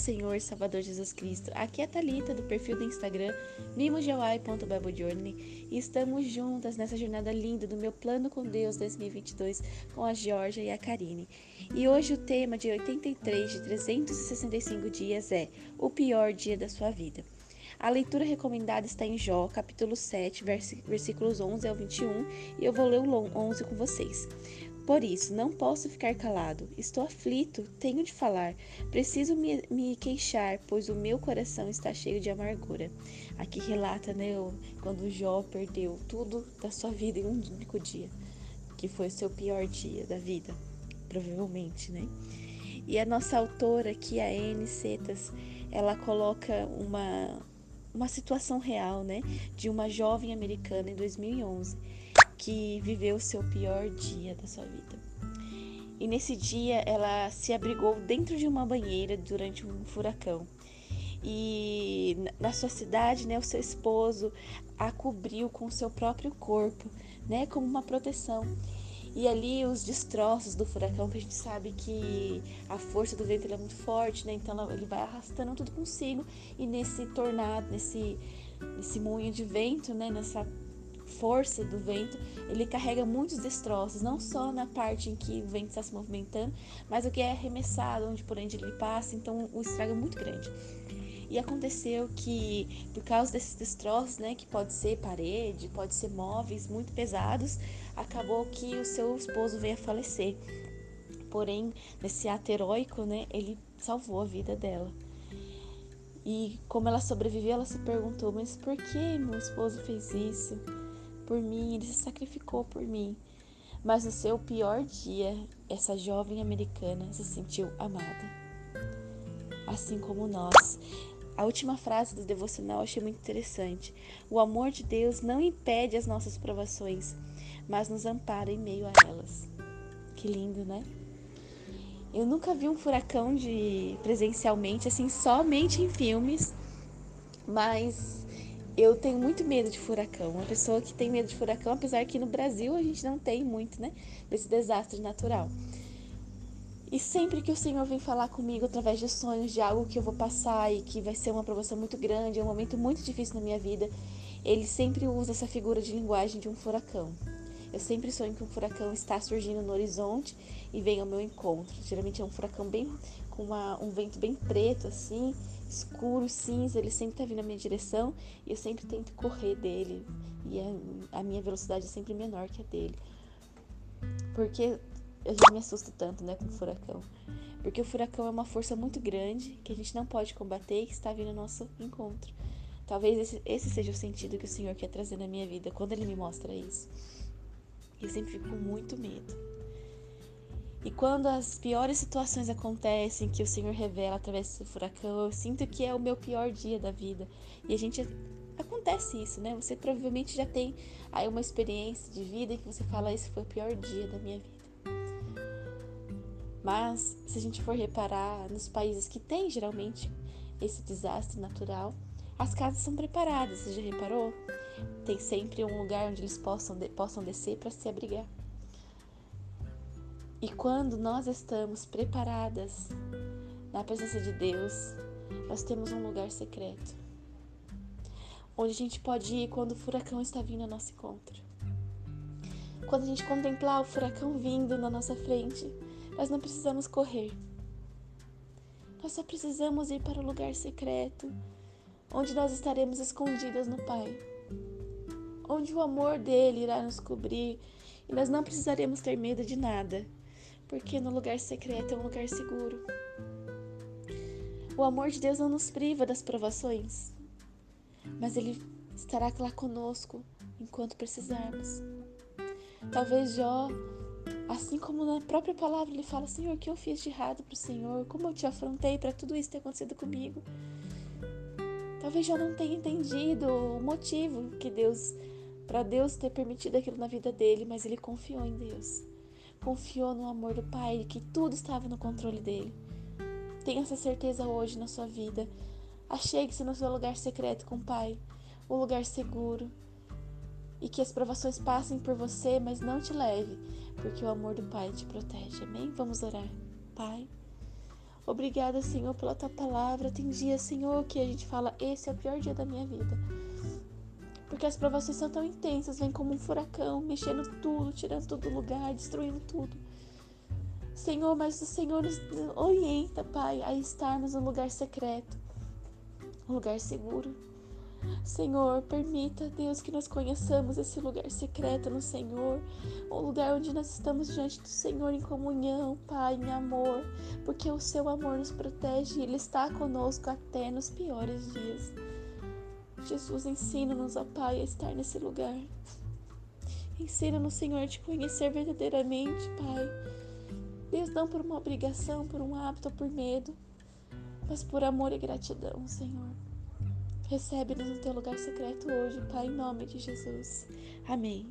Senhor e Salvador Jesus Cristo. Aqui é a Thalita, do perfil do Instagram mimojawai.biblejourney e estamos juntas nessa jornada linda do meu plano com Deus 2022 com a Georgia e a Karine. E hoje o tema de 83 de 365 dias é o pior dia da sua vida. A leitura recomendada está em Jó, capítulo 7, versículos 11 ao 21, e eu vou ler o 11 com vocês. Por isso, não posso ficar calado. Estou aflito, tenho de falar. Preciso me, me, queixar, pois o meu coração está cheio de amargura. Aqui relata, né, quando Jó perdeu tudo da sua vida em um único dia, que foi o seu pior dia da vida, provavelmente, né? E a nossa autora aqui, a Anne Setas, ela coloca uma, uma situação real, né, de uma jovem americana em 2011 que viveu o seu pior dia da sua vida. E nesse dia ela se abrigou dentro de uma banheira durante um furacão. E na sua cidade, né, o seu esposo a cobriu com o seu próprio corpo, né, como uma proteção. E ali os destroços do furacão, que a gente sabe que a força do vento é muito forte, né? Então ele vai arrastando tudo consigo. E nesse tornado, nesse, nesse moinho de vento, né? Nessa força do vento, ele carrega muitos destroços, não só na parte em que o vento está se movimentando, mas o que é arremessado, onde por onde ele passa, então o estrago é muito grande. E aconteceu que, por causa desses destroços, né, que pode ser parede, pode ser móveis muito pesados, acabou que o seu esposo veio a falecer. Porém, nesse ato heróico, né, ele salvou a vida dela. E como ela sobreviveu, ela se perguntou: mas por que meu esposo fez isso? Por mim, ele se sacrificou por mim. Mas no seu pior dia, essa jovem americana se sentiu amada. Assim como nós. A última frase do devocional eu achei muito interessante. O amor de Deus não impede as nossas provações, mas nos ampara em meio a elas. Que lindo, né? Eu nunca vi um furacão de presencialmente, assim, somente em filmes, mas eu tenho muito medo de furacão. Uma pessoa que tem medo de furacão, apesar que no Brasil a gente não tem muito, né? Desse desastre natural. E sempre que o Senhor vem falar comigo através de sonhos, de algo que eu vou passar e que vai ser uma provação muito grande, é um momento muito difícil na minha vida, ele sempre usa essa figura de linguagem de um furacão. Eu sempre sonho que um furacão está surgindo no horizonte e vem ao meu encontro. Geralmente é um furacão bem com uma, um vento bem preto assim, escuro, cinza, ele sempre está vindo na minha direção e eu sempre tento correr dele. E a, a minha velocidade é sempre menor que a dele. Porque a gente me assusta tanto, né, com o furacão. Porque o furacão é uma força muito grande que a gente não pode combater e que está vindo ao nosso encontro. Talvez esse, esse seja o sentido que o Senhor quer trazer na minha vida quando Ele me mostra isso. Eu sempre fico com muito medo. E quando as piores situações acontecem, que o Senhor revela através desse furacão, eu sinto que é o meu pior dia da vida. E a gente acontece isso, né? Você provavelmente já tem aí uma experiência de vida que você fala esse foi o pior dia da minha vida. Mas se a gente for reparar nos países que tem geralmente esse desastre natural, as casas são preparadas, você já reparou? Tem sempre um lugar onde eles possam, possam descer para se abrigar. E quando nós estamos preparadas na presença de Deus, nós temos um lugar secreto. Onde a gente pode ir quando o furacão está vindo ao nosso encontro. Quando a gente contemplar o furacão vindo na nossa frente, nós não precisamos correr. Nós só precisamos ir para o lugar secreto, onde nós estaremos escondidas no Pai. Onde o amor dele irá nos cobrir e nós não precisaremos ter medo de nada porque no lugar secreto é um lugar seguro. O amor de Deus não nos priva das provações, mas Ele estará lá conosco enquanto precisarmos. Talvez Jó, assim como na própria palavra, ele fala: Senhor, o que eu fiz de errado para o Senhor? Como eu te afrontei para tudo isso ter acontecido comigo? Talvez Jó não tenha entendido o motivo que Deus, para Deus ter permitido aquilo na vida dele, mas ele confiou em Deus confiou no amor do Pai, que tudo estava no controle dele. Tenha essa certeza hoje na sua vida. Achegue-se no seu lugar secreto com o Pai, um lugar seguro. E que as provações passem por você, mas não te leve, porque o amor do Pai te protege. Amém? Vamos orar. Pai, Obrigada, Senhor, pela tua palavra. Tem dias, Senhor, que a gente fala: esse é o pior dia da minha vida. Porque as provações são tão intensas, vem como um furacão, mexendo tudo, tirando tudo do lugar, destruindo tudo. Senhor, mas o Senhor nos orienta, Pai, a estarmos no lugar secreto, um lugar seguro. Senhor, permita, Deus, que nós conheçamos esse lugar secreto no Senhor, um lugar onde nós estamos diante do Senhor em comunhão, Pai, em amor, porque o seu amor nos protege e Ele está conosco até nos piores dias. Jesus, ensina-nos, ó Pai, a estar nesse lugar. Ensina-nos, Senhor, a te conhecer verdadeiramente, Pai Deus, não por uma obrigação, por um hábito por medo, mas por amor e gratidão, Senhor. Recebe-nos no teu lugar secreto hoje, Pai, em nome de Jesus. Amém.